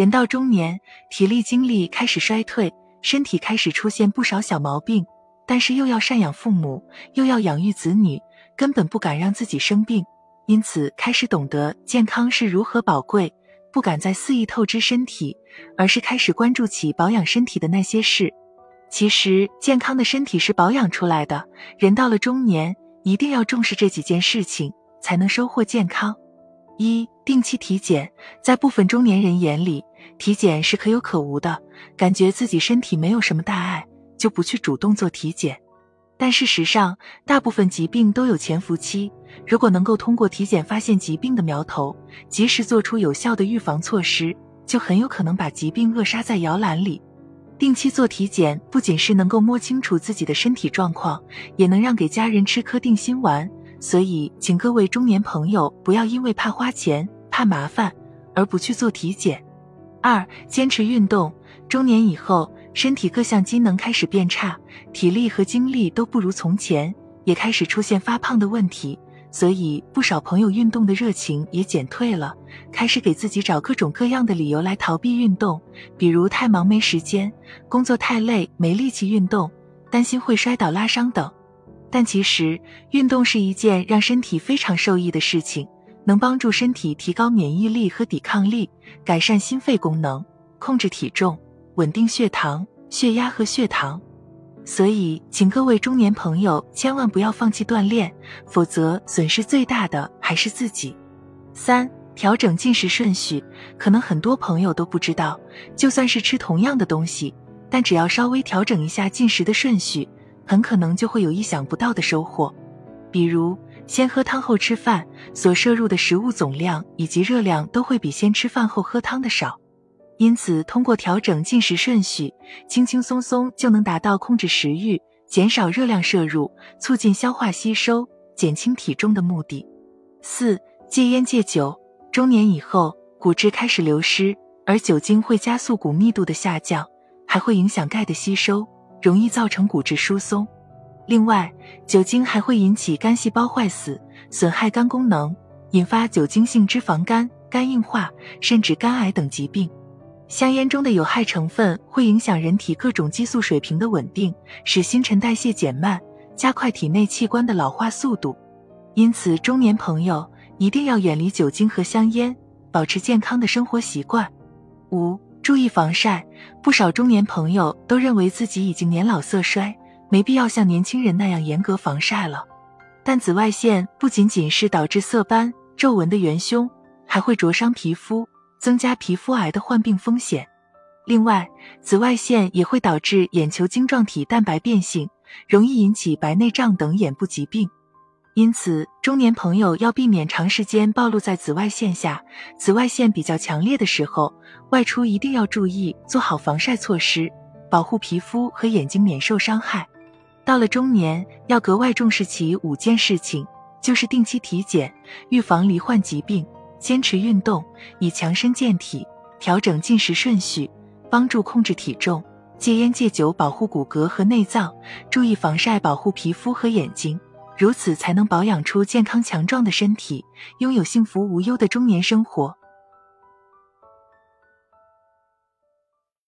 人到中年，体力精力开始衰退，身体开始出现不少小毛病，但是又要赡养父母，又要养育子女，根本不敢让自己生病，因此开始懂得健康是如何宝贵，不敢再肆意透支身体，而是开始关注起保养身体的那些事。其实，健康的身体是保养出来的，人到了中年，一定要重视这几件事情，才能收获健康。一、定期体检，在部分中年人眼里，体检是可有可无的，感觉自己身体没有什么大碍，就不去主动做体检。但事实上，大部分疾病都有潜伏期，如果能够通过体检发现疾病的苗头，及时做出有效的预防措施，就很有可能把疾病扼杀在摇篮里。定期做体检，不仅是能够摸清楚自己的身体状况，也能让给家人吃颗定心丸。所以，请各位中年朋友不要因为怕花钱、怕麻烦而不去做体检。二、坚持运动。中年以后，身体各项机能开始变差，体力和精力都不如从前，也开始出现发胖的问题。所以，不少朋友运动的热情也减退了，开始给自己找各种各样的理由来逃避运动，比如太忙没时间，工作太累没力气运动，担心会摔倒拉伤等。但其实，运动是一件让身体非常受益的事情，能帮助身体提高免疫力和抵抗力，改善心肺功能，控制体重，稳定血糖、血压和血糖。所以，请各位中年朋友千万不要放弃锻炼，否则损失最大的还是自己。三、调整进食顺序，可能很多朋友都不知道，就算是吃同样的东西，但只要稍微调整一下进食的顺序。很可能就会有意想不到的收获，比如先喝汤后吃饭，所摄入的食物总量以及热量都会比先吃饭后喝汤的少。因此，通过调整进食顺序，轻轻松松就能达到控制食欲、减少热量摄入、促进消化吸收、减轻体重的目的。四、戒烟戒酒。中年以后，骨质开始流失，而酒精会加速骨密度的下降，还会影响钙的吸收。容易造成骨质疏松。另外，酒精还会引起肝细胞坏死，损害肝功能，引发酒精性脂肪肝、肝硬化，甚至肝癌等疾病。香烟中的有害成分会影响人体各种激素水平的稳定，使新陈代谢减慢，加快体内器官的老化速度。因此，中年朋友一定要远离酒精和香烟，保持健康的生活习惯。五。注意防晒，不少中年朋友都认为自己已经年老色衰，没必要像年轻人那样严格防晒了。但紫外线不仅仅是导致色斑、皱纹的元凶，还会灼伤皮肤，增加皮肤癌的患病风险。另外，紫外线也会导致眼球晶状体蛋白变性，容易引起白内障等眼部疾病。因此，中年朋友要避免长时间暴露在紫外线下。紫外线比较强烈的时候，外出一定要注意做好防晒措施，保护皮肤和眼睛免受伤害。到了中年，要格外重视起五件事情，就是定期体检，预防罹患疾病，坚持运动以强身健体，调整进食顺序，帮助控制体重，戒烟戒酒保护骨骼和内脏，注意防晒保护皮肤和眼睛。如此才能保养出健康强壮的身体，拥有幸福无忧的中年生活。